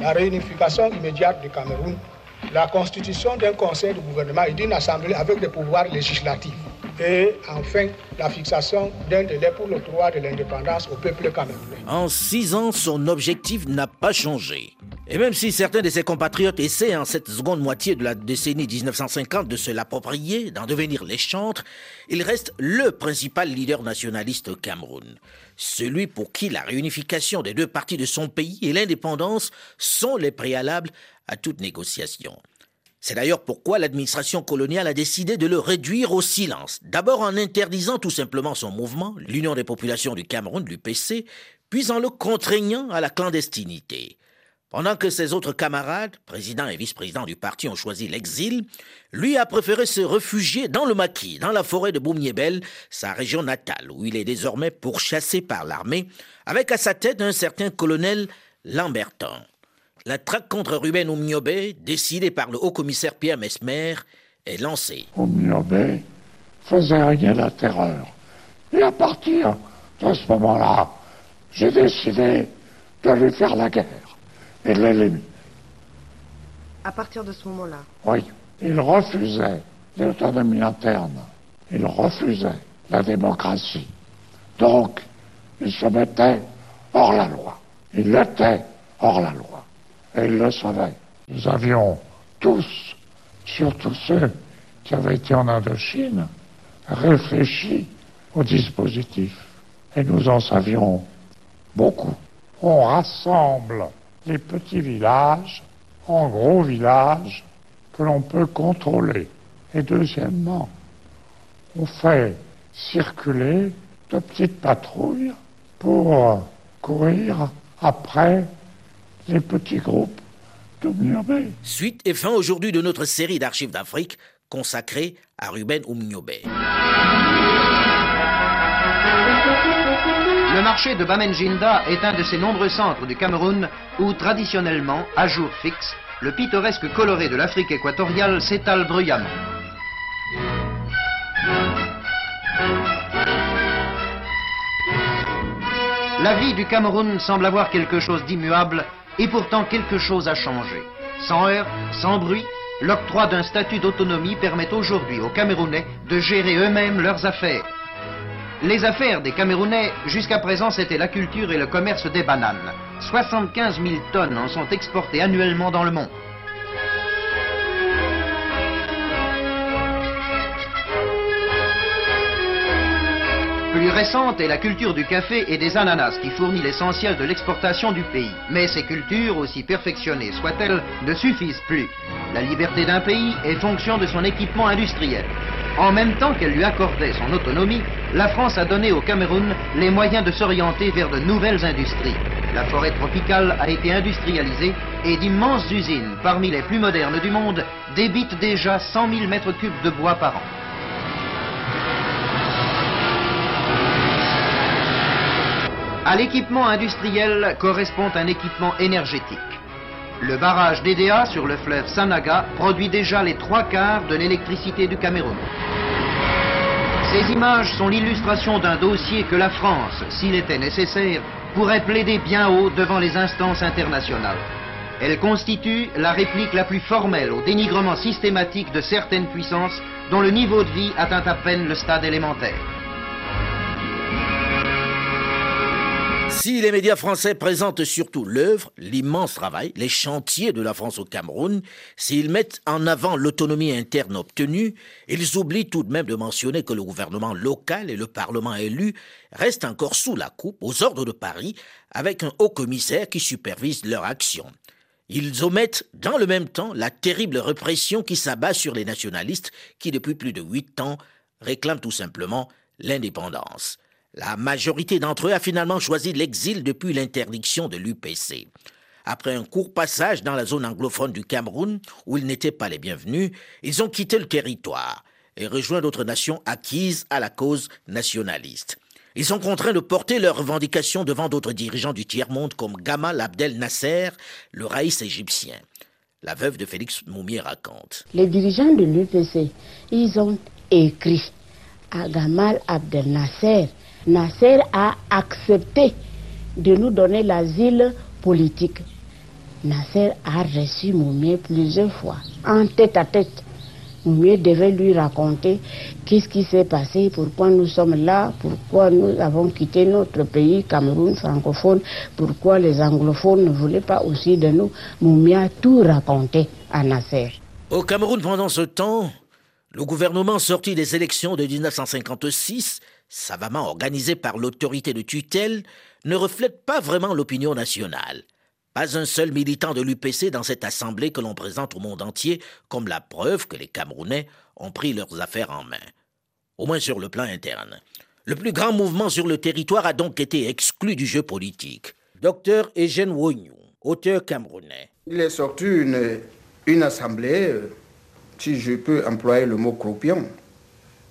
La réunification immédiate du Cameroun, la constitution d'un conseil de gouvernement et d'une assemblée avec des pouvoirs législatifs. Et enfin, la fixation d'un délai pour le droit de l'indépendance au peuple camerounais. En six ans, son objectif n'a pas changé. Et même si certains de ses compatriotes essaient en cette seconde moitié de la décennie 1950 de se l'approprier, d'en devenir les chantres, il reste le principal leader nationaliste au Cameroun. Celui pour qui la réunification des deux parties de son pays et l'indépendance sont les préalables à toute négociation. C'est d'ailleurs pourquoi l'administration coloniale a décidé de le réduire au silence, d'abord en interdisant tout simplement son mouvement, l'Union des populations du Cameroun, l'UPC, puis en le contraignant à la clandestinité. Pendant que ses autres camarades, président et vice-président du parti, ont choisi l'exil, lui a préféré se réfugier dans le maquis, dans la forêt de Boumniebel, sa région natale, où il est désormais pourchassé par l'armée, avec à sa tête un certain colonel Lamberton. La traque contre Ruben Oumniobé, décidée par le haut-commissaire Pierre Mesmer, est lancée. Oumniobé faisait rien la terreur. Et à partir de ce moment-là, j'ai décidé de lui faire la guerre et de l'éliminer. À partir de ce moment-là Oui, il refusait l'autonomie interne. Il refusait la démocratie. Donc, il se mettait hors la loi. Il était hors la loi. Et le savait. Nous avions tous, surtout ceux qui avaient été en Indochine, réfléchi au dispositif. Et nous en savions beaucoup. On rassemble les petits villages en gros villages que l'on peut contrôler. Et deuxièmement, on fait circuler de petites patrouilles pour courir après les petits groupes Suite et fin aujourd'hui de notre série d'archives d'Afrique consacrée à Ruben Oumniobé. Le marché de Bamenjinda est un de ces nombreux centres du Cameroun où, traditionnellement, à jour fixe, le pittoresque coloré de l'Afrique équatoriale s'étale bruyamment. La vie du Cameroun semble avoir quelque chose d'immuable et pourtant quelque chose a changé. Sans heurts, sans bruit, l'octroi d'un statut d'autonomie permet aujourd'hui aux Camerounais de gérer eux-mêmes leurs affaires. Les affaires des Camerounais, jusqu'à présent, c'était la culture et le commerce des bananes. 75 000 tonnes en sont exportées annuellement dans le monde. Plus récente est la culture du café et des ananas qui fournit l'essentiel de l'exportation du pays. Mais ces cultures, aussi perfectionnées soient-elles, ne suffisent plus. La liberté d'un pays est fonction de son équipement industriel. En même temps qu'elle lui accordait son autonomie, la France a donné au Cameroun les moyens de s'orienter vers de nouvelles industries. La forêt tropicale a été industrialisée et d'immenses usines, parmi les plus modernes du monde, débitent déjà 100 000 mètres cubes de bois par an. À l'équipement industriel correspond un équipement énergétique. Le barrage d'Edea sur le fleuve Sanaga produit déjà les trois quarts de l'électricité du Cameroun. Ces images sont l'illustration d'un dossier que la France, s'il était nécessaire, pourrait plaider bien haut devant les instances internationales. Elles constituent la réplique la plus formelle au dénigrement systématique de certaines puissances dont le niveau de vie atteint à peine le stade élémentaire. Si les médias français présentent surtout l'œuvre, l'immense travail, les chantiers de la France au Cameroun, s'ils mettent en avant l'autonomie interne obtenue, ils oublient tout de même de mentionner que le gouvernement local et le Parlement élu restent encore sous la coupe, aux ordres de Paris, avec un haut commissaire qui supervise leur action. Ils omettent dans le même temps la terrible répression qui s'abat sur les nationalistes qui, depuis plus de huit ans, réclament tout simplement l'indépendance. La majorité d'entre eux a finalement choisi l'exil depuis l'interdiction de l'UPC. Après un court passage dans la zone anglophone du Cameroun, où ils n'étaient pas les bienvenus, ils ont quitté le territoire et rejoint d'autres nations acquises à la cause nationaliste. Ils sont contraints de porter leurs revendications devant d'autres dirigeants du tiers-monde comme Gamal Abdel Nasser, le raïs égyptien. La veuve de Félix Moumier raconte. Les dirigeants de l'UPC, ils ont écrit à Gamal Abdel Nasser. Nasser a accepté de nous donner l'asile politique. Nasser a reçu Moumier plusieurs fois, en tête à tête. Moumier devait lui raconter qu'est-ce qui s'est passé, pourquoi nous sommes là, pourquoi nous avons quitté notre pays, Cameroun francophone, pourquoi les anglophones ne voulaient pas aussi de nous. Moumier a tout raconté à Nasser. Au Cameroun, pendant ce temps, le gouvernement sorti des élections de 1956, savamment organisé par l'autorité de tutelle, ne reflète pas vraiment l'opinion nationale. Pas un seul militant de l'UPC dans cette assemblée que l'on présente au monde entier comme la preuve que les Camerounais ont pris leurs affaires en main. Au moins sur le plan interne. Le plus grand mouvement sur le territoire a donc été exclu du jeu politique. Docteur Eugène Wonyou, auteur camerounais. Il est sorti une, une assemblée, euh, si je peux employer le mot croupion,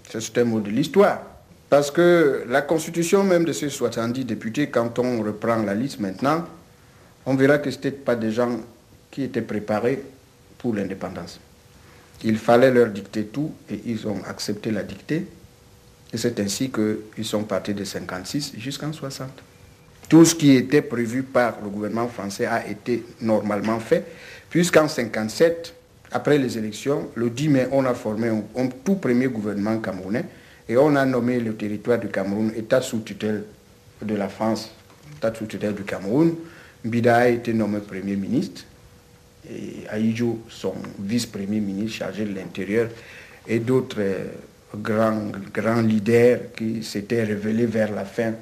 c'est un mot de l'histoire. Parce que la constitution même de ces 70 députés, quand on reprend la liste maintenant, on verra que ce n'étaient pas des gens qui étaient préparés pour l'indépendance. Il fallait leur dicter tout et ils ont accepté la dictée. Et c'est ainsi qu'ils sont partis de 56 jusqu'en 60. Tout ce qui était prévu par le gouvernement français a été normalement fait, puisqu'en 57, après les élections, le 10 mai, on a formé un, un tout premier gouvernement camerounais et on a nommé le territoire du Cameroun État sous tutelle de la France, État sous tutelle du Cameroun. Bida a été nommé Premier ministre et Aïdjo, son vice-premier ministre chargé de l'Intérieur, et d'autres grands, grands leaders qui s'étaient révélés vers la fin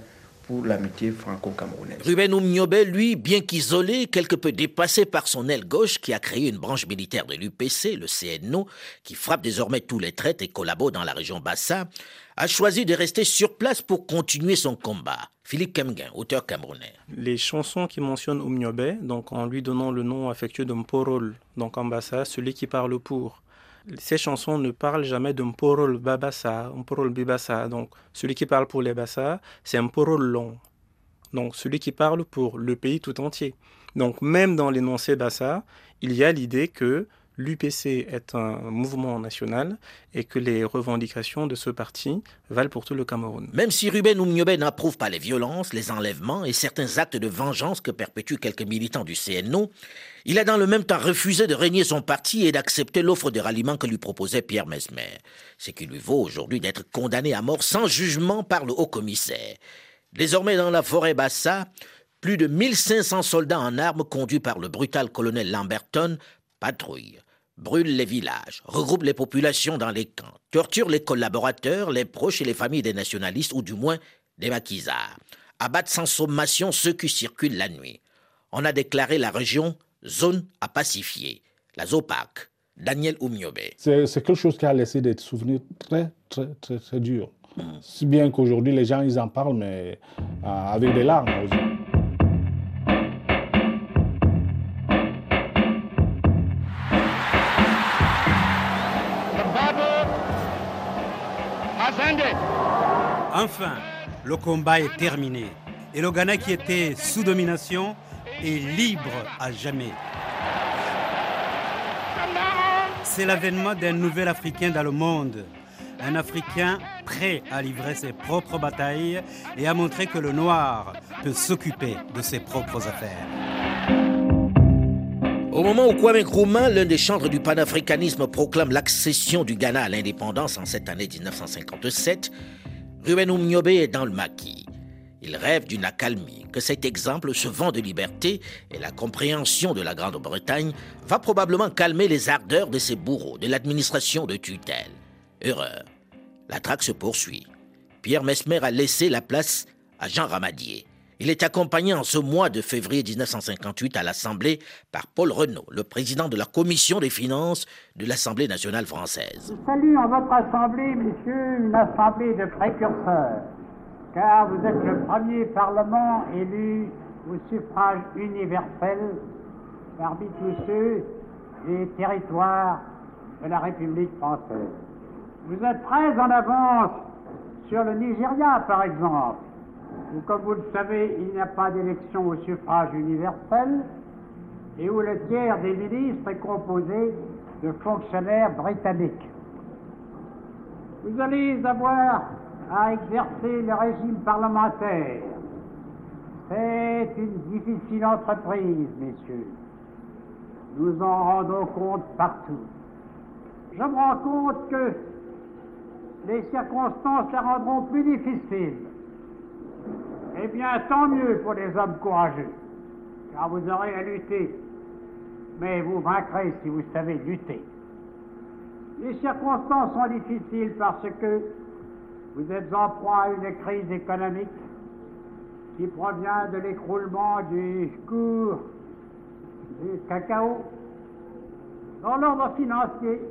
pour l'amitié franco-camerounaise. Ruben Oumniobé, lui, bien qu'isolé, quelque peu dépassé par son aile gauche qui a créé une branche militaire de l'UPC, le CNO, qui frappe désormais tous les traites et collabore dans la région Bassa, a choisi de rester sur place pour continuer son combat. Philippe Kemguin, auteur camerounais. Les chansons qui mentionnent Oumniobé, donc en lui donnant le nom affectueux de Mporol, donc en Bassa, celui qui parle pour ces chansons ne parlent jamais de Mporol Babassa, Mporol Bibassa. Donc, celui qui parle pour les Bassa, c'est Mporol long. Donc, celui qui parle pour le pays tout entier. Donc, même dans l'énoncé Bassa, il y a l'idée que l'UPC est un mouvement national et que les revendications de ce parti valent pour tout le Cameroun. Même si Ruben Oumniobé n'approuve pas les violences, les enlèvements et certains actes de vengeance que perpétuent quelques militants du CNO, il a dans le même temps refusé de régner son parti et d'accepter l'offre de ralliement que lui proposait Pierre Mesmer, ce qui lui vaut aujourd'hui d'être condamné à mort sans jugement par le haut commissaire. Désormais dans la forêt Bassa, plus de 1500 soldats en armes conduits par le brutal colonel Lamberton patrouillent brûle les villages, regroupe les populations dans les camps, torture les collaborateurs, les proches et les familles des nationalistes, ou du moins des maquisards, abattent sans sommation ceux qui circulent la nuit. On a déclaré la région zone à pacifier, la ZOPAC. Daniel Oumniobé. C'est quelque chose qui a laissé des souvenirs très, très, très, très durs. Si bien qu'aujourd'hui, les gens, ils en parlent, mais euh, avec des larmes aussi. Enfin, le combat est terminé et le Ghana qui était sous domination est libre à jamais. C'est l'avènement d'un nouvel Africain dans le monde. Un Africain prêt à livrer ses propres batailles et à montrer que le noir peut s'occuper de ses propres affaires. Au moment où Kwame Nkrumah, l'un des chantres du panafricanisme, proclame l'accession du Ghana à l'indépendance en cette année 1957, Ruben Oumniobé est dans le maquis. Il rêve d'une accalmie, que cet exemple, ce vent de liberté et la compréhension de la Grande-Bretagne va probablement calmer les ardeurs de ses bourreaux, de l'administration de tutelle. Erreur. La traque se poursuit. Pierre Mesmer a laissé la place à Jean Ramadier. Il est accompagné en ce mois de février 1958 à l'Assemblée par Paul Renault, le président de la Commission des finances de l'Assemblée nationale française. Salut en votre Assemblée, messieurs, une Assemblée de précurseurs, car vous êtes le premier Parlement élu au suffrage universel parmi tous ceux des territoires de la République française. Vous êtes très en avance sur le Nigeria, par exemple, où, comme vous le savez, il n'y a pas d'élection au suffrage universel et où le tiers des ministres est composé de fonctionnaires britanniques. Vous allez avoir à exercer le régime parlementaire. C'est une difficile entreprise, messieurs. Nous en rendons compte partout. Je me rends compte que les circonstances la rendront plus difficile. Eh bien, tant mieux pour les hommes courageux, car vous aurez à lutter. Mais vous vaincrez si vous savez lutter. Les circonstances sont difficiles parce que vous êtes en proie à une crise économique qui provient de l'écroulement du cours du cacao. Dans l'ordre financier,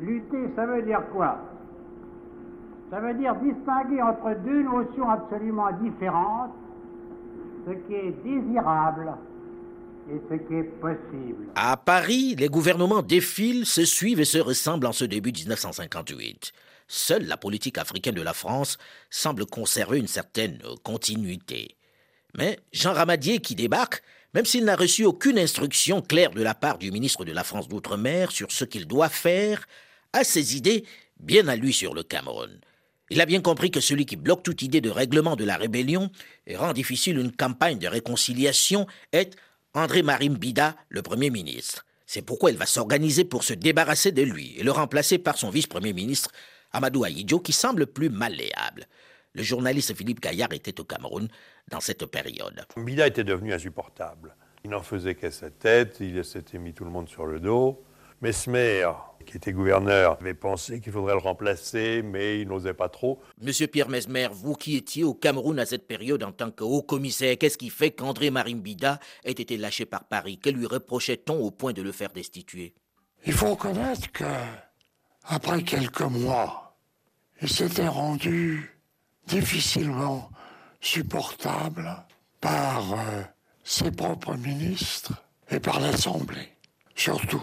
lutter, ça veut dire quoi? Ça veut dire distinguer entre deux notions absolument différentes, ce qui est désirable et ce qui est possible. À Paris, les gouvernements défilent, se suivent et se ressemblent en ce début 1958. Seule la politique africaine de la France semble conserver une certaine continuité. Mais Jean Ramadier qui débarque, même s'il n'a reçu aucune instruction claire de la part du ministre de la France d'Outre-mer sur ce qu'il doit faire, a ses idées bien à lui sur le Cameroun. Il a bien compris que celui qui bloque toute idée de règlement de la rébellion et rend difficile une campagne de réconciliation est André Marim Bida, le Premier ministre. C'est pourquoi il va s'organiser pour se débarrasser de lui et le remplacer par son vice-premier ministre, Amadou Aïdjo, qui semble plus malléable. Le journaliste Philippe Gaillard était au Cameroun dans cette période. Bida était devenu insupportable. Il n'en faisait qu'à sa tête, il s'était mis tout le monde sur le dos. Mesmer, qui était gouverneur, avait pensé qu'il faudrait le remplacer, mais il n'osait pas trop. Monsieur Pierre Mesmer, vous qui étiez au Cameroun à cette période en tant que haut commissaire, qu'est-ce qui fait qu'André Marimbida ait été lâché par Paris? Que lui reprochait-on au point de le faire destituer? Il faut reconnaître que, après quelques mois, il s'était rendu difficilement supportable par euh, ses propres ministres et par l'Assemblée, surtout.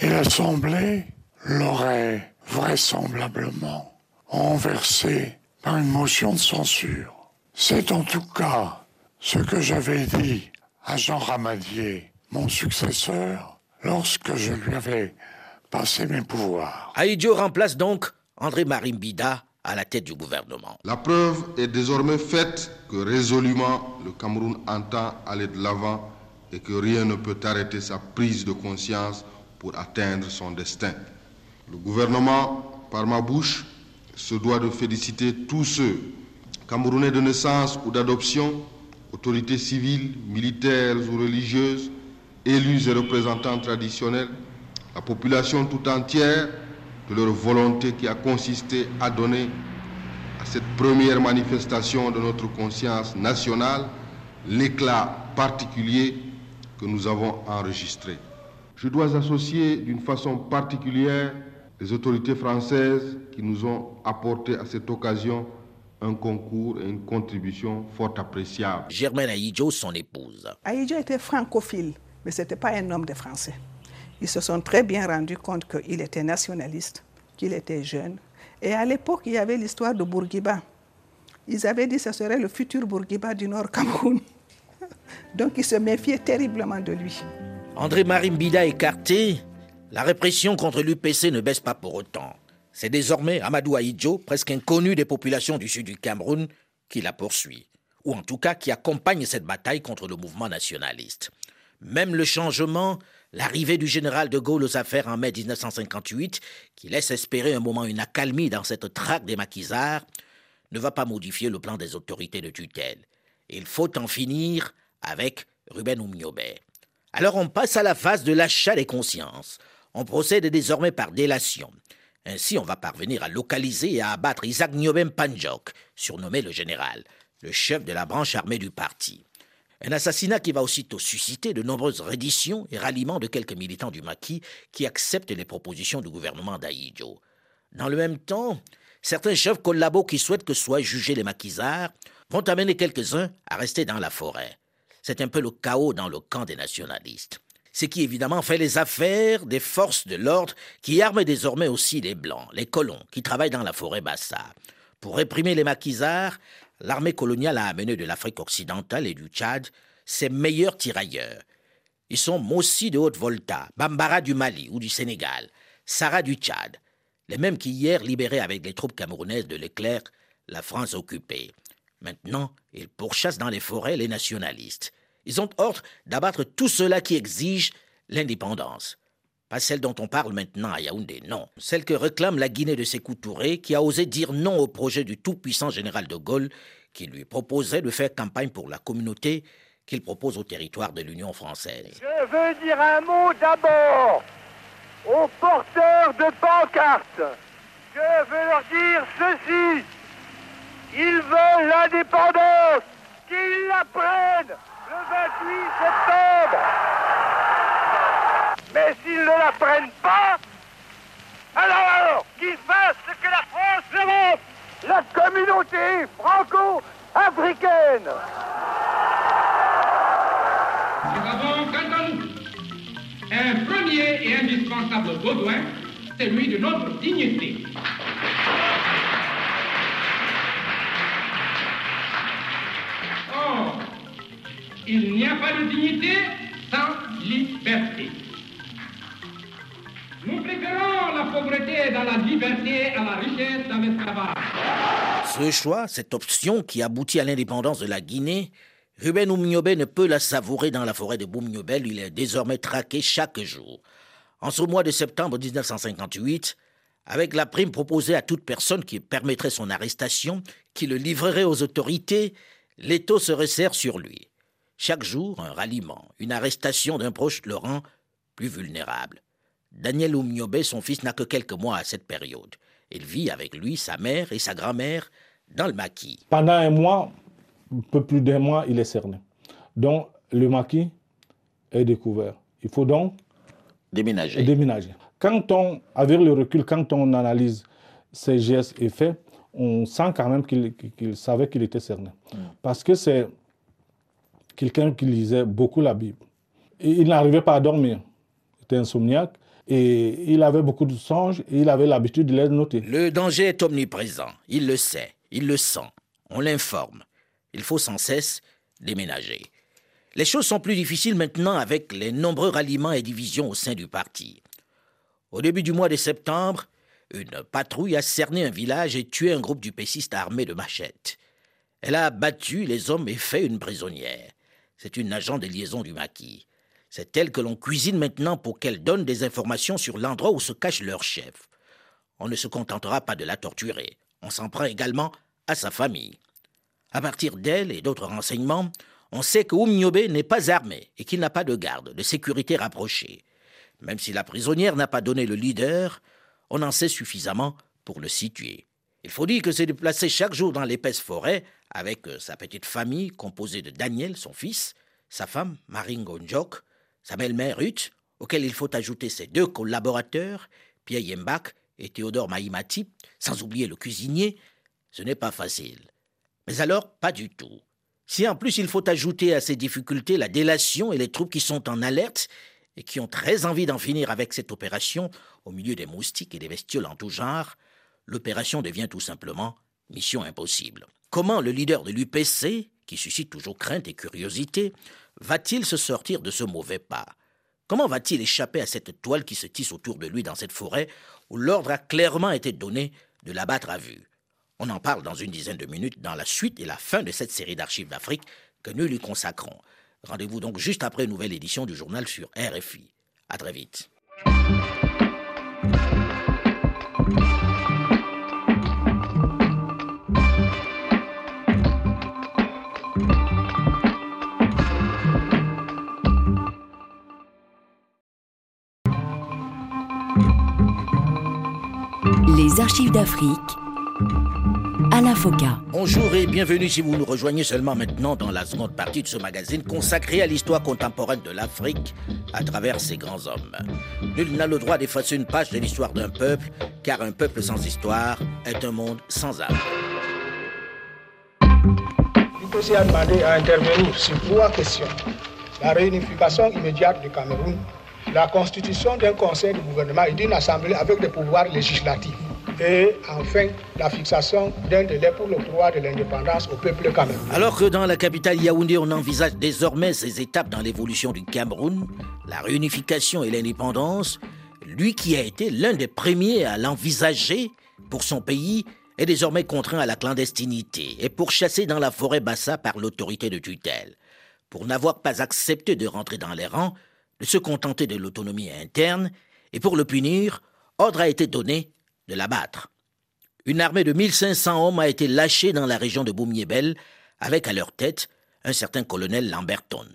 Et l'Assemblée l'aurait vraisemblablement renversé par une motion de censure. C'est en tout cas ce que j'avais dit à Jean Ramadier, mon successeur, lorsque je lui avais passé mes pouvoirs. Aïdjo remplace donc André Marimbida à la tête du gouvernement. La preuve est désormais faite que résolument le Cameroun entend aller de l'avant et que rien ne peut arrêter sa prise de conscience pour atteindre son destin. Le gouvernement, par ma bouche, se doit de féliciter tous ceux, Camerounais de naissance ou d'adoption, autorités civiles, militaires ou religieuses, élus et représentants traditionnels, la population tout entière, de leur volonté qui a consisté à donner à cette première manifestation de notre conscience nationale l'éclat particulier que nous avons enregistré. Je dois associer d'une façon particulière les autorités françaises qui nous ont apporté à cette occasion un concours et une contribution fort appréciable. Germaine Aïdjo, son épouse. Aïdjo était francophile, mais ce n'était pas un homme de français. Ils se sont très bien rendus compte qu'il était nationaliste, qu'il était jeune. Et à l'époque, il y avait l'histoire de Bourguiba. Ils avaient dit que ce serait le futur Bourguiba du Nord Cameroun. Donc ils se méfiaient terriblement de lui. André Marimbida écarté, la répression contre l'UPC ne baisse pas pour autant. C'est désormais Amadou Aïdjo, presque inconnu des populations du sud du Cameroun, qui la poursuit, ou en tout cas qui accompagne cette bataille contre le mouvement nationaliste. Même le changement, l'arrivée du général de Gaulle aux affaires en mai 1958, qui laisse espérer un moment une accalmie dans cette traque des maquisards, ne va pas modifier le plan des autorités de tutelle. Il faut en finir avec Ruben Oumniobé. Alors on passe à la phase de l'achat des consciences. On procède désormais par délation. Ainsi, on va parvenir à localiser et à abattre Isaac Niobem Panjok, surnommé le général, le chef de la branche armée du parti. Un assassinat qui va aussitôt susciter de nombreuses redditions et ralliements de quelques militants du maquis qui acceptent les propositions du gouvernement d'Aïdjo. Dans le même temps, certains chefs collabos qui souhaitent que soient jugés les maquisards vont amener quelques-uns à rester dans la forêt. C'est un peu le chaos dans le camp des nationalistes. Ce qui évidemment fait les affaires des forces de l'ordre qui arment désormais aussi les Blancs, les colons, qui travaillent dans la forêt Bassa. Pour réprimer les maquisards, l'armée coloniale a amené de l'Afrique occidentale et du Tchad ses meilleurs tirailleurs. Ils sont Mossi de Haute-Volta, Bambara du Mali ou du Sénégal, Sarah du Tchad, les mêmes qui hier libéraient avec les troupes camerounaises de l'éclair la France occupée. Maintenant, ils pourchassent dans les forêts les nationalistes. Ils ont ordre d'abattre tout cela qui exige l'indépendance. Pas celle dont on parle maintenant à Yaoundé, non. Celle que réclame la Guinée de Sékou Touré, qui a osé dire non au projet du tout-puissant général de Gaulle, qui lui proposait de faire campagne pour la communauté qu'il propose au territoire de l'Union française. Je veux dire un mot d'abord aux porteurs de pancartes. Je veux leur dire ceci. Qu'ils la prennent le 28 septembre. Mais s'ils ne la prennent pas, alors, qu'ils fassent ce que la France demande, la communauté franco-africaine. Nous avons quant à nous un premier et indispensable besoin, celui de notre dignité. Il n'y a pas de dignité sans liberté. Nous préférons la pauvreté dans la liberté à la richesse dans l'esclavage. Ce choix, cette option qui aboutit à l'indépendance de la Guinée, Ruben Oumniobé ne peut la savourer dans la forêt de Boumniobel, il est désormais traqué chaque jour. En ce mois de septembre 1958, avec la prime proposée à toute personne qui permettrait son arrestation, qui le livrerait aux autorités, l'étau se resserre sur lui. Chaque jour, un ralliement, une arrestation d'un proche le rend plus vulnérable. Daniel Oumniobé, son fils, n'a que quelques mois à cette période. Il vit avec lui, sa mère et sa grand-mère dans le maquis. Pendant un mois, un peu plus d'un mois, il est cerné. Donc, le maquis est découvert. Il faut donc déménager. déménager. Quand on, avec le recul, quand on analyse ses gestes et faits, on sent quand même qu'il savait qu'il était cerné. Parce que c'est quelqu'un qui lisait beaucoup la Bible. Il n'arrivait pas à dormir. Il était insomniaque. Et il avait beaucoup de songes et il avait l'habitude de les noter. Le danger est omniprésent. Il le sait, il le sent. On l'informe. Il faut sans cesse déménager. Les choses sont plus difficiles maintenant avec les nombreux ralliements et divisions au sein du parti. Au début du mois de septembre, une patrouille a cerné un village et tué un groupe du péciste armé de machettes. Elle a battu les hommes et fait une prisonnière. C'est une agent de liaison du maquis. C'est elle que l'on cuisine maintenant pour qu'elle donne des informations sur l'endroit où se cache leur chef. On ne se contentera pas de la torturer. On s'en prend également à sa famille. À partir d'elle et d'autres renseignements, on sait que n'est pas armé et qu'il n'a pas de garde, de sécurité rapprochée. Même si la prisonnière n'a pas donné le leader, on en sait suffisamment pour le situer. Il faut dire que s'est déplacé chaque jour dans l'épaisse forêt avec sa petite famille composée de Daniel, son fils, sa femme, Maringo Njok, sa belle-mère Ruth, auquel il faut ajouter ses deux collaborateurs, Pierre Yembak et Théodore Maïmati, sans oublier le cuisinier, ce n'est pas facile. Mais alors, pas du tout. Si en plus il faut ajouter à ces difficultés la délation et les troupes qui sont en alerte et qui ont très envie d'en finir avec cette opération au milieu des moustiques et des bestioles en tout genre, l'opération devient tout simplement mission impossible. Comment le leader de l'UPC, qui suscite toujours crainte et curiosité, va-t-il se sortir de ce mauvais pas? Comment va-t-il échapper à cette toile qui se tisse autour de lui dans cette forêt où l'ordre a clairement été donné de l'abattre à vue? On en parle dans une dizaine de minutes dans la suite et la fin de cette série d'archives d'Afrique que nous lui consacrons. Rendez-vous donc juste après une nouvelle édition du journal sur RFI. À très vite. Les archives d'Afrique à la FOCA. Bonjour et bienvenue si vous nous rejoignez seulement maintenant dans la seconde partie de ce magazine consacré à l'histoire contemporaine de l'Afrique à travers ses grands hommes. Nul n'a le droit d'effacer une page de l'histoire d'un peuple, car un peuple sans histoire est un monde sans âme. Nicosia a demandé à intervenir sur trois questions. La réunification immédiate du Cameroun, la constitution d'un conseil de gouvernement et d'une assemblée avec des pouvoirs législatifs. Et enfin, la fixation d'un délai pour le droit de l'indépendance au peuple camerounais. Alors que dans la capitale Yaoundé, on envisage désormais ces étapes dans l'évolution du Cameroun, la réunification et l'indépendance, lui qui a été l'un des premiers à l'envisager pour son pays, est désormais contraint à la clandestinité et pourchassé dans la forêt Bassa par l'autorité de tutelle. Pour n'avoir pas accepté de rentrer dans les rangs, de se contenter de l'autonomie interne, et pour le punir, ordre a été donné de l'abattre. Une armée de 1500 hommes a été lâchée dans la région de Boumiébel, avec à leur tête un certain colonel Lamberton,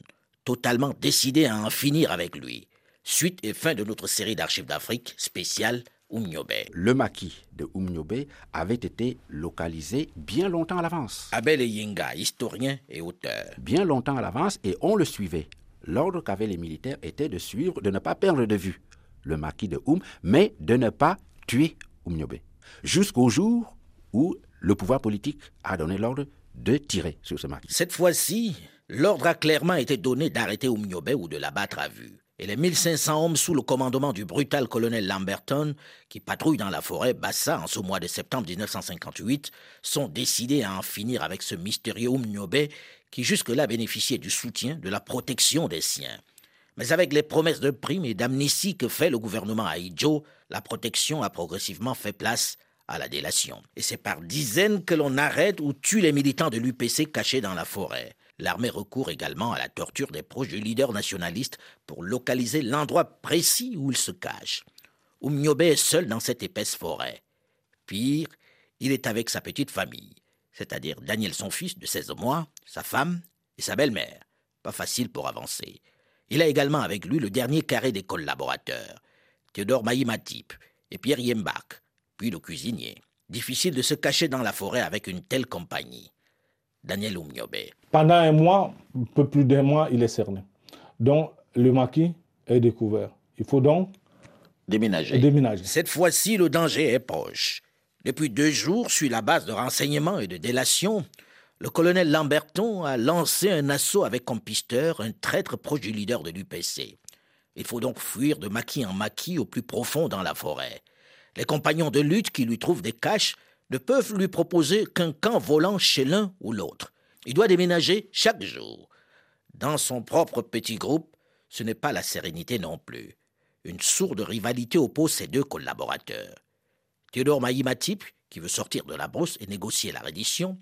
totalement décidé à en finir avec lui. Suite et fin de notre série d'archives d'Afrique spéciale Oumniobé. Le maquis de Oumniobé avait été localisé bien longtemps à l'avance. Abel Yinga, historien et auteur. Bien longtemps à l'avance et on le suivait. L'ordre qu'avaient les militaires était de suivre, de ne pas perdre de vue le maquis de Oum, mais de ne pas tuer Oumniobé. Jusqu'au jour où le pouvoir politique a donné l'ordre de tirer sur ce maquis. Cette fois-ci, l'ordre a clairement été donné d'arrêter Oumniobé ou de l'abattre à vue et les 1500 hommes sous le commandement du brutal colonel Lamberton, qui patrouille dans la forêt Bassa en ce mois de septembre 1958, sont décidés à en finir avec ce mystérieux Oumniobé qui jusque-là bénéficiait du soutien, de la protection des siens. Mais avec les promesses de primes et d'amnistie que fait le gouvernement Haïdjo, la protection a progressivement fait place à la délation. Et c'est par dizaines que l'on arrête ou tue les militants de l'UPC cachés dans la forêt. L'armée recourt également à la torture des proches du leader nationaliste pour localiser l'endroit précis où il se cache. Oumniobé est seul dans cette épaisse forêt. Pire, il est avec sa petite famille, c'est-à-dire Daniel son fils de 16 mois, sa femme et sa belle-mère. Pas facile pour avancer. Il a également avec lui le dernier carré des collaborateurs, Théodore Maïmatip et Pierre Yembach, puis le cuisinier. Difficile de se cacher dans la forêt avec une telle compagnie. Daniel Oumniobé. Pendant un mois, un peu plus d'un mois, il est cerné. Donc, le maquis est découvert. Il faut donc déménager. déménager. Cette fois-ci, le danger est proche. Depuis deux jours, sur la base de renseignements et de délation, le colonel Lamberton a lancé un assaut avec comme un traître proche du leader de l'UPC. Il faut donc fuir de maquis en maquis au plus profond dans la forêt. Les compagnons de lutte qui lui trouvent des caches ne peuvent lui proposer qu'un camp volant chez l'un ou l'autre. Il doit déménager chaque jour. Dans son propre petit groupe, ce n'est pas la sérénité non plus. Une sourde rivalité oppose ses deux collaborateurs. Théodore Maïmatip, qui veut sortir de la brousse et négocier la reddition,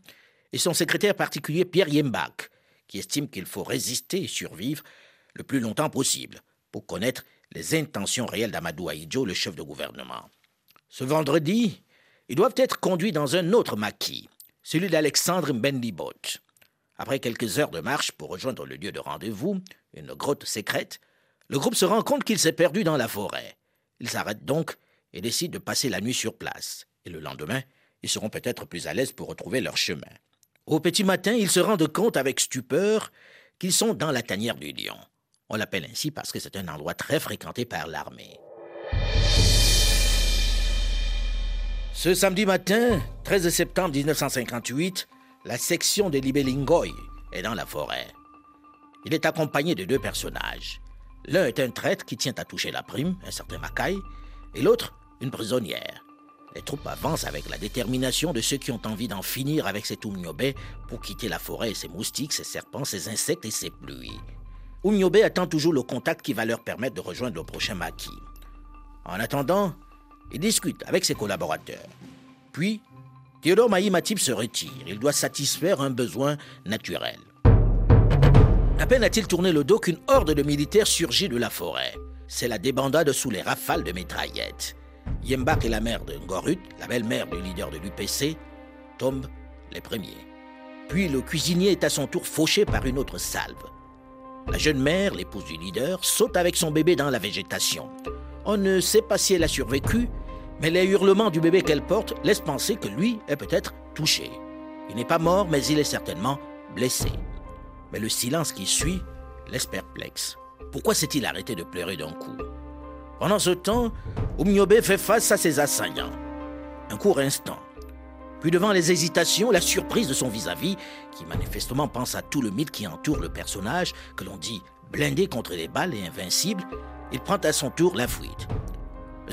et son secrétaire particulier Pierre Yembach, qui estime qu'il faut résister et survivre le plus longtemps possible pour connaître les intentions réelles d'Amadou Aïdjo, le chef de gouvernement. Ce vendredi, ils doivent être conduits dans un autre maquis, celui d'Alexandre Mbendibot. Après quelques heures de marche pour rejoindre le lieu de rendez-vous, une grotte secrète, le groupe se rend compte qu'il s'est perdu dans la forêt. Ils s'arrêtent donc et décident de passer la nuit sur place. Et le lendemain, ils seront peut-être plus à l'aise pour retrouver leur chemin. Au petit matin, ils se rendent compte avec stupeur qu'ils sont dans la tanière du lion. On l'appelle ainsi parce que c'est un endroit très fréquenté par l'armée. Ce samedi matin, 13 septembre 1958, la section de Libelingoy est dans la forêt. Il est accompagné de deux personnages. L'un est un traître qui tient à toucher la prime, un certain Mackay, et l'autre, une prisonnière. Les troupes avancent avec la détermination de ceux qui ont envie d'en finir avec cet Oumniobé pour quitter la forêt et ses moustiques, ses serpents, ses insectes et ses pluies. Oumniobé attend toujours le contact qui va leur permettre de rejoindre le prochain maquis. En attendant, il discute avec ses collaborateurs. Puis, Théodore Maïmatip se retire. Il doit satisfaire un besoin naturel. À peine a-t-il tourné le dos qu'une horde de militaires surgit de la forêt. C'est la débandade sous les rafales de mitraillettes. Yembak et la mère de Ngorut, la belle-mère du leader de l'UPC, tombent les premiers. Puis le cuisinier est à son tour fauché par une autre salve. La jeune mère, l'épouse du leader, saute avec son bébé dans la végétation. On ne sait pas si elle a survécu, mais les hurlements du bébé qu'elle porte laissent penser que lui est peut-être touché. Il n'est pas mort, mais il est certainement blessé. Mais le silence qui suit laisse perplexe. Pourquoi s'est-il arrêté de pleurer d'un coup? Pendant ce temps, Oumniobé fait face à ses assaillants. Un court instant. Puis devant les hésitations, la surprise de son vis-à-vis, qui manifestement pense à tout le mythe qui entoure le personnage, que l'on dit blindé contre les balles et invincible, il prend à son tour la fuite.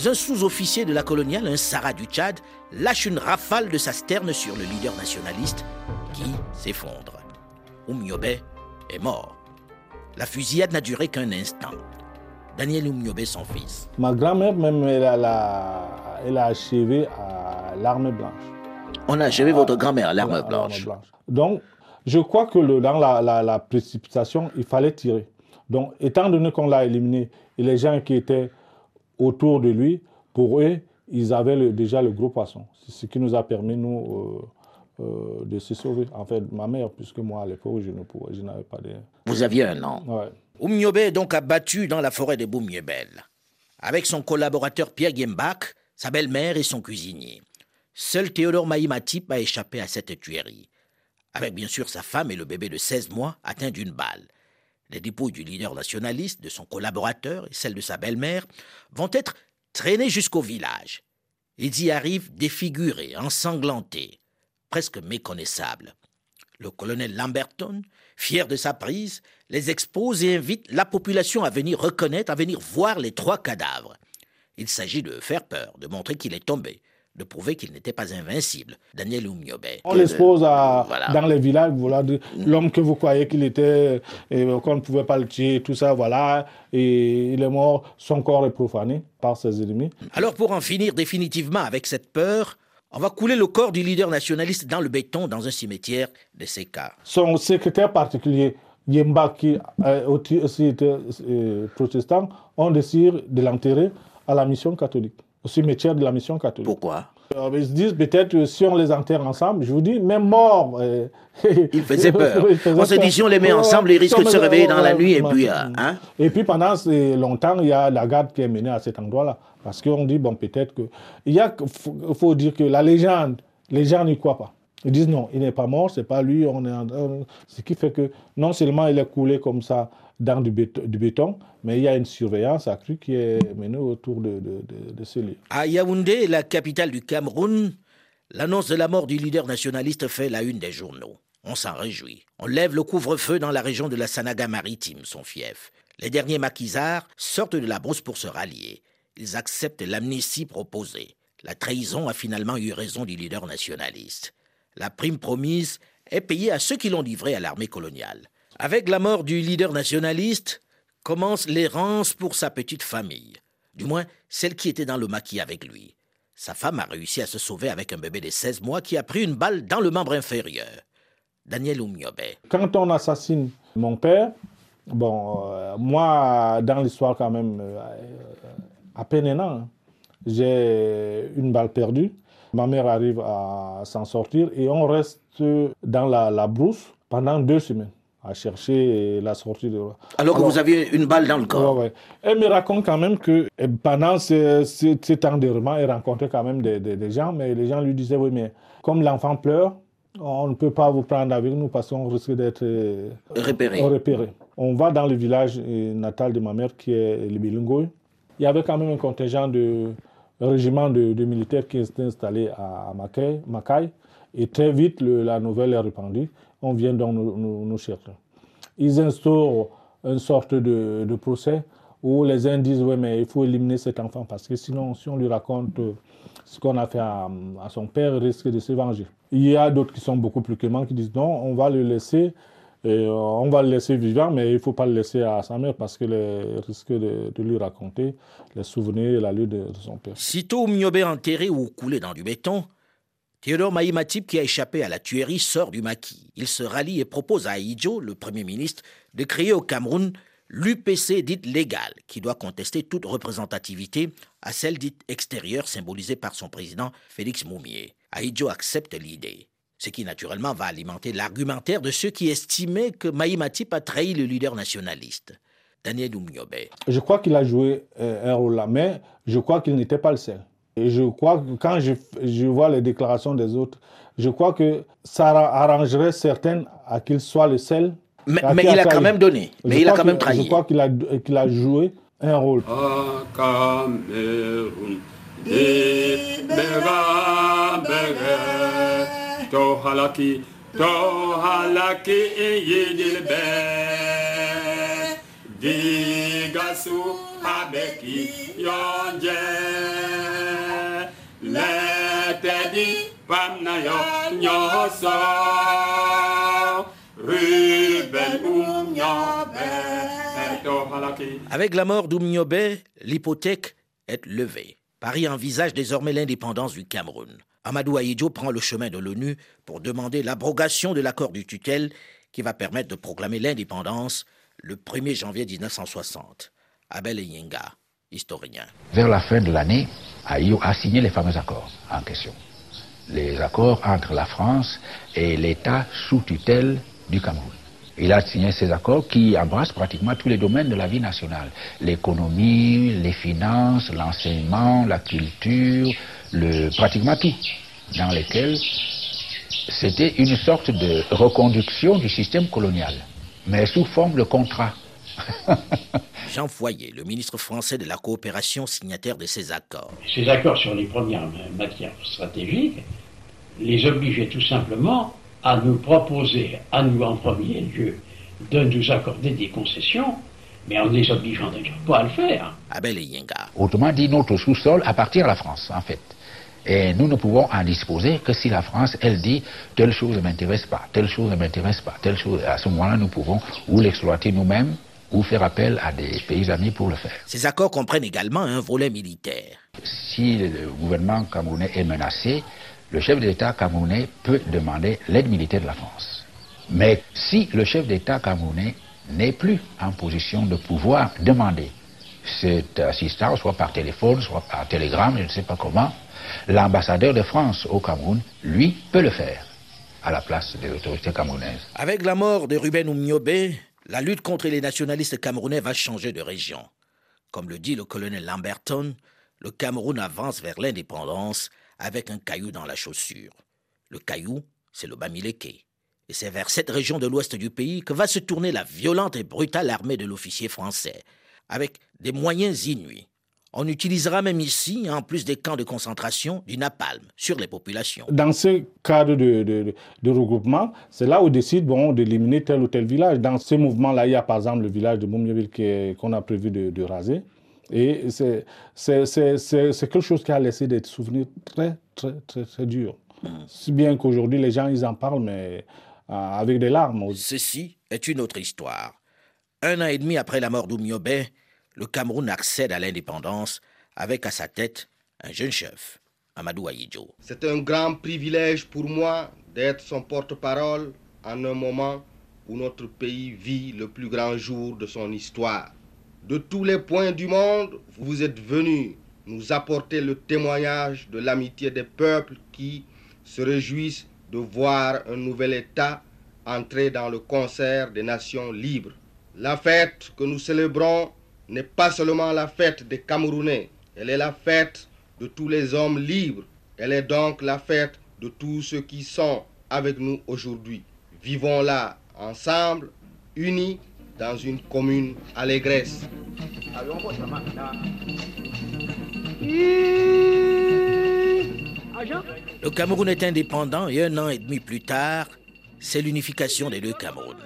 Un sous-officier de la coloniale, un Sarah du Tchad, lâche une rafale de sa sterne sur le leader nationaliste qui s'effondre. Oumiobe est mort. La fusillade n'a duré qu'un instant. Daniel Oumiobe, son fils. Ma grand-mère, même, elle a, elle a achevé à l'armée blanche. On a achevé votre grand-mère à l'arme blanche. Donc, je crois que le, dans la, la, la, précipitation, il fallait tirer. Donc, étant donné qu'on l'a éliminé, et les gens qui étaient autour de lui, pour eux, ils avaient le, déjà le gros poisson. C'est ce qui nous a permis, nous, euh, de se sauver. En fait, ma mère, puisque moi, à l'époque, je, ne pouvais, je n'avais pas de... Vous aviez un an Ouais. Oumniobe est donc abattu dans la forêt de Boumniebel, avec son collaborateur Pierre Gembach, sa belle-mère et son cuisinier. Seul Théodore Maïmatip a échappé à cette tuerie, avec bien sûr sa femme et le bébé de 16 mois atteint d'une balle. Les dépouilles du leader nationaliste, de son collaborateur et celles de sa belle-mère vont être traînées jusqu'au village. Ils y arrivent défigurés, ensanglantés, presque méconnaissables. Le colonel Lamberton, fier de sa prise, les expose et invite la population à venir reconnaître, à venir voir les trois cadavres. Il s'agit de faire peur, de montrer qu'il est tombé, de prouver qu'il n'était pas invincible. Daniel Oumiobe. On l'expose à, dans les villages, voilà, l'homme que vous croyez qu'il était, et qu'on ne pouvait pas le tuer, tout ça, voilà, et il est mort, son corps est profané par ses ennemis. Alors pour en finir définitivement avec cette peur, on va couler le corps du leader nationaliste dans le béton dans un cimetière de Seka. Son secrétaire particulier, Yemba, qui aussi était protestant, on décide de l'enterrer à la mission catholique au cimetière de la mission catholique. Pourquoi? Euh, Ils se disent peut-être si on les enterre ensemble, je vous dis, même mort. Euh, il faisait peur. on se dit si on les met ensemble, ils risquent de se réveiller dans la nuit et puis. Hein? Et puis pendant longtemps, il y a la garde qui est menée à cet endroit-là. Parce qu'on dit, bon, peut-être que. Il y a, faut, faut dire que la légende, les gens n'y croient pas. Ils disent non, il n'est pas mort, c'est pas lui. On est en... Ce qui fait que non seulement il est coulé comme ça dans du béton, mais il y a une surveillance accrue qui est menée autour de, ce lieu. À Yaoundé, la capitale du Cameroun, l'annonce de la mort du leader nationaliste fait la une des journaux. On s'en réjouit. On lève le couvre-feu dans la région de la Sanaga maritime, son fief. Les derniers maquisards sortent de la brousse pour se rallier. Ils acceptent l'amnistie proposée. La trahison a finalement eu raison du leader nationaliste. La prime promise est payée à ceux qui l'ont livré à l'armée coloniale. Avec la mort du leader nationaliste, commence l'errance pour sa petite famille, du moins celle qui était dans le maquis avec lui. Sa femme a réussi à se sauver avec un bébé de 16 mois qui a pris une balle dans le membre inférieur. Daniel Oumiobe. Quand on assassine mon père, bon, euh, moi, dans l'histoire quand même, euh, à peine un an, j'ai une balle perdue. Ma mère arrive à s'en sortir et on reste dans la brousse pendant deux semaines à chercher la sortie de... Alors que Alors, vous aviez une balle dans le corps. Ouais, ouais. Elle me raconte quand même que pendant ce, ce, cet enterrement, elle rencontrait quand même des, des, des, gens, mais les gens lui disaient, oui, mais comme l'enfant pleure, on ne peut pas vous prendre avec nous parce qu'on risque d'être repéré. repéré. On va dans le village natal de ma mère qui est le Bilingoy. Il y avait quand même un contingent de un régiment de, de, militaires qui était installé à Makai, et très vite le, la nouvelle est répandue on vient nous, nous, chercher. Ils instaurent une sorte de, procès où les uns disent oui mais il faut éliminer cet enfant parce que sinon si on lui raconte ce qu'on a fait à, son père, il risque de se venger. Il y a d'autres qui sont beaucoup plus cléments qui disent non, on va le laisser, et on va le laisser vivant, mais il ne faut pas le laisser à sa mère parce qu'il risque de, lui raconter les souvenirs et la lutte de, de son père. Sitôt Miobé enterré ou coulé dans du béton, Théodore Maïmatip, qui a échappé à la tuerie, sort du maquis. Il se rallie et propose à Aïdjo, le Premier ministre, de créer au Cameroun l'UPC dite légale, qui doit contester toute représentativité à celle dite extérieure, symbolisée par son président Félix Moumier. Aïdjo accepte l'idée, ce qui naturellement va alimenter l'argumentaire de ceux qui estimaient que Maïmatip a trahi le leader nationaliste. Daniel Oumiobe. Je crois qu'il a joué un rôle là, mais je crois qu'il n'était pas le seul. Et je crois que quand je, je, vois les déclarations des autres, je crois que ça arrangerait certaines à qu'il soit le seul. Mais, mais il a quand même donné. Mais je il a quand même trahi. Je crois qu'il a, qu a joué un rôle. Digasu yonje letedi pamnayo nyoso ruben umnyobe tohalaki Avec la mort d'Oumniobé, l'hypothèque est levée. Paris envisage désormais l'indépendance du Cameroun. Amadou Ahidjo prend le chemin de l'ONU pour demander l'abrogation de l'accord du tutelle qui va permettre de proclamer l'indépendance le 1er janvier 1960. Abel Eyenga, historien. Vers la fin de l'année, Aïo a signé les fameux accords en question. Les accords entre la France et l'État sous tutelle du Cameroun. Il a signé ces accords qui embrassent pratiquement tous les domaines de la vie nationale. L'économie, les finances, l'enseignement, la culture, le, pratiquement tout. Dans lesquels c'était une sorte de reconduction du système colonial, mais sous forme de contrat. Jean Foyer, le ministre français de la coopération signataire de ces accords. Ces accords sur les premières matières stratégiques les obligeaient tout simplement à nous proposer, à nous en premier lieu, de nous accorder des concessions, mais en les obligeant d'ailleurs pas à le faire. Abel Eyenga. Autrement dit, notre sous-sol appartient à la France, en fait. Et nous ne pouvons en disposer que si la France, elle dit telle chose ne m'intéresse pas, telle chose ne m'intéresse pas, telle chose. À ce moment-là, nous pouvons ou l'exploiter nous-mêmes ou faire appel à des pays amis pour le faire. Ces accords comprennent également un volet militaire. Si le gouvernement camerounais est menacé, le chef d'État camerounais peut demander l'aide militaire de la France. Mais si le chef d'État camerounais n'est plus en position de pouvoir demander cette assistance, soit par téléphone, soit par télégramme, je ne sais pas comment, l'ambassadeur de France au Cameroun, lui, peut le faire à la place des autorités camerounaises. Avec la mort de Ruben Oumniobé, la lutte contre les nationalistes camerounais va changer de région. Comme le dit le colonel Lamberton, le Cameroun avance vers l'indépendance avec un caillou dans la chaussure. Le caillou, c'est le Bamileke. Et c'est vers cette région de l'ouest du pays que va se tourner la violente et brutale armée de l'officier français, avec des moyens inuits. On utilisera même ici, en plus des camps de concentration, du napalm sur les populations. Dans ce cadre de, de, de regroupement, c'est là où on décide bon, d'éliminer tel ou tel village. Dans ce mouvement-là, il y a par exemple le village de Moumyaville qu'on a prévu de, de raser. Et c'est quelque chose qui a laissé des souvenirs très, très, très, très durs. Si bien qu'aujourd'hui, les gens, ils en parlent, mais euh, avec des larmes. Ceci est une autre histoire. Un an et demi après la mort d'Oumyobé, le Cameroun accède à l'indépendance avec à sa tête un jeune chef, Amadou Ahidjo. C'est un grand privilège pour moi d'être son porte-parole en un moment où notre pays vit le plus grand jour de son histoire. De tous les points du monde, vous êtes venus nous apporter le témoignage de l'amitié des peuples qui se réjouissent de voir un nouvel État entrer dans le concert des nations libres. La fête que nous célébrons n'est pas seulement la fête des Camerounais, elle est la fête de tous les hommes libres. Elle est donc la fête de tous ceux qui sont avec nous aujourd'hui. Vivons là ensemble, unis dans une commune allégresse. Le Cameroun est indépendant et un an et demi plus tard, c'est l'unification des deux Camerouns.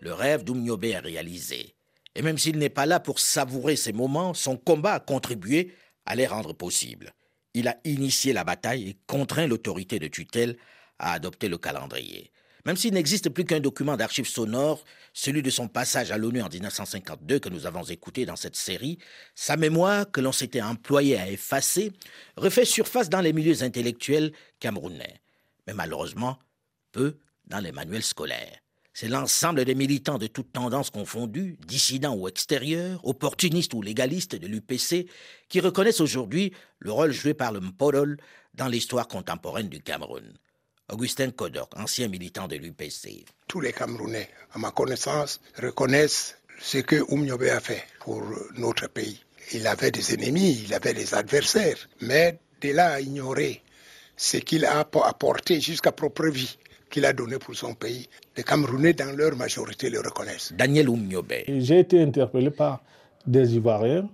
Le rêve d'Oumniobé est réalisé. Et même s'il n'est pas là pour savourer ces moments, son combat a contribué à les rendre possibles. Il a initié la bataille et contraint l'autorité de tutelle à adopter le calendrier. Même s'il n'existe plus qu'un document d'archives sonores, celui de son passage à l'ONU en 1952 que nous avons écouté dans cette série, sa mémoire que l'on s'était employé à effacer refait surface dans les milieux intellectuels camerounais, mais malheureusement peu dans les manuels scolaires. C'est l'ensemble des militants de toutes tendances confondues, dissidents ou extérieurs, opportunistes ou légalistes de l'UPC, qui reconnaissent aujourd'hui le rôle joué par le Mpodol dans l'histoire contemporaine du Cameroun. Augustin Kodok, ancien militant de l'UPC. Tous les Camerounais, à ma connaissance, reconnaissent ce que Oumniobé a fait pour notre pays. Il avait des ennemis, il avait des adversaires, mais de là à ignorer ce qu'il a apporté jusqu'à propre vie qu'il a donné pour son pays, les Camerounais dans leur majorité le reconnaissent. Daniel Oumniobé. J'ai été interpellé par des Ivoiriens,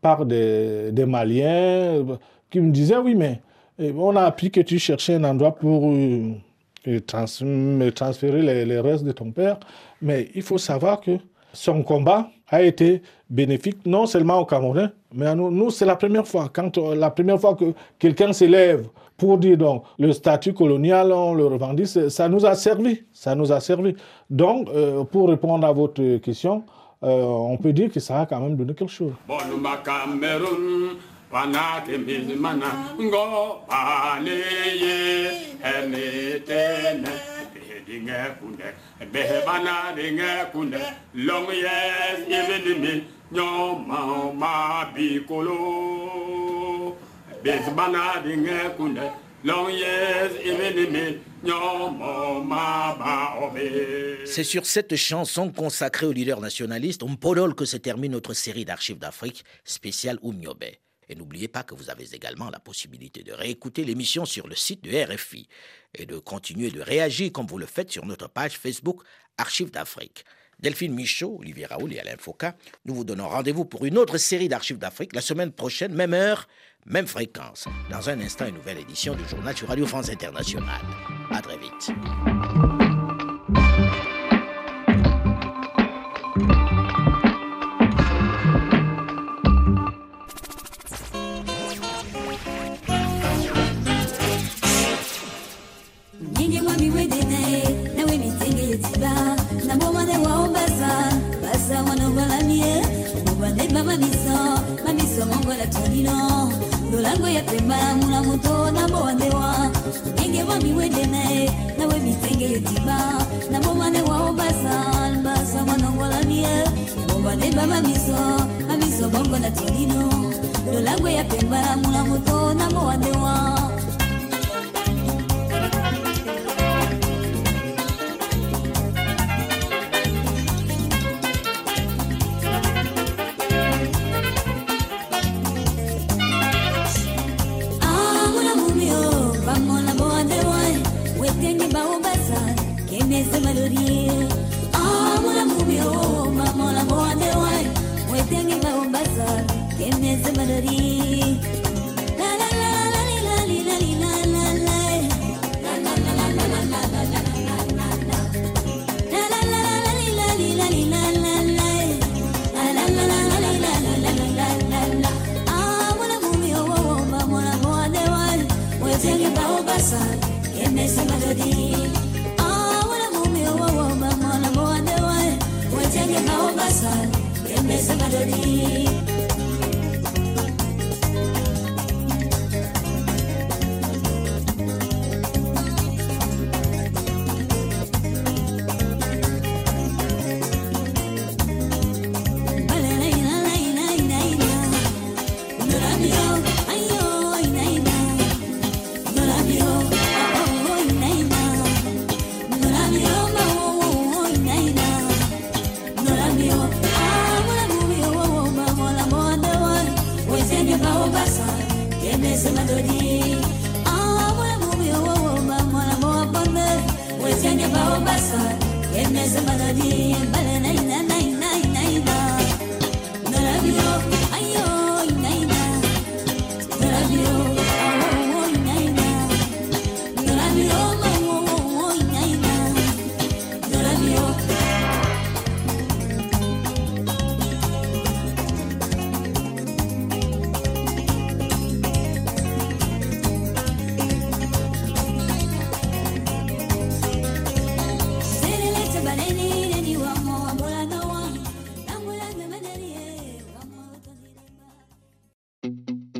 par des, des Maliens, qui me disaient oui mais on a appris que tu cherchais un endroit pour, et trans me transférer les, les restes de ton père. Mais il faut savoir que son combat a été bénéfique non seulement aux Camerounais, mais à nous. Nous, c'est la première fois, quand, euh, la première fois que quelqu'un s'élève pour dire donc le statut colonial, on le revendique, ça nous a servi. Ça nous a servi. Donc, euh, pour répondre à votre question, euh, on peut dire que ça a quand même donné quelque chose. Bonuma C'est sur cette chanson consacrée au leader nationaliste, Mpodol, que se termine notre série d'archives d'Afrique spéciale Oumniobe. Et n'oubliez pas que vous avez également la possibilité de réécouter l'émission sur le site de RFI et de continuer de réagir comme vous le faites sur notre page Facebook Archives d'Afrique. Delphine Michaud, Olivier Raoul et Alain Foucault, nous vous donnons rendez-vous pour une autre série d'archives d'Afrique la semaine prochaine, même heure, même fréquence. Dans un instant, une nouvelle édition du journal sur Radio France Internationale. À très vite. beba na boma ne wa obasa basa wana bala mie boba ne ba mamiso mamiso mongo la tolino lolango ya pemba mula muto na boa ne wa. Ngenge wa miwende nae na we mitenge yetiba na boma ne wa obasa basa wana bala mie boba ne ba mamiso mamiso mongo la tolino lolango ya pemba mula muto na boa ne wa. Mama, I'm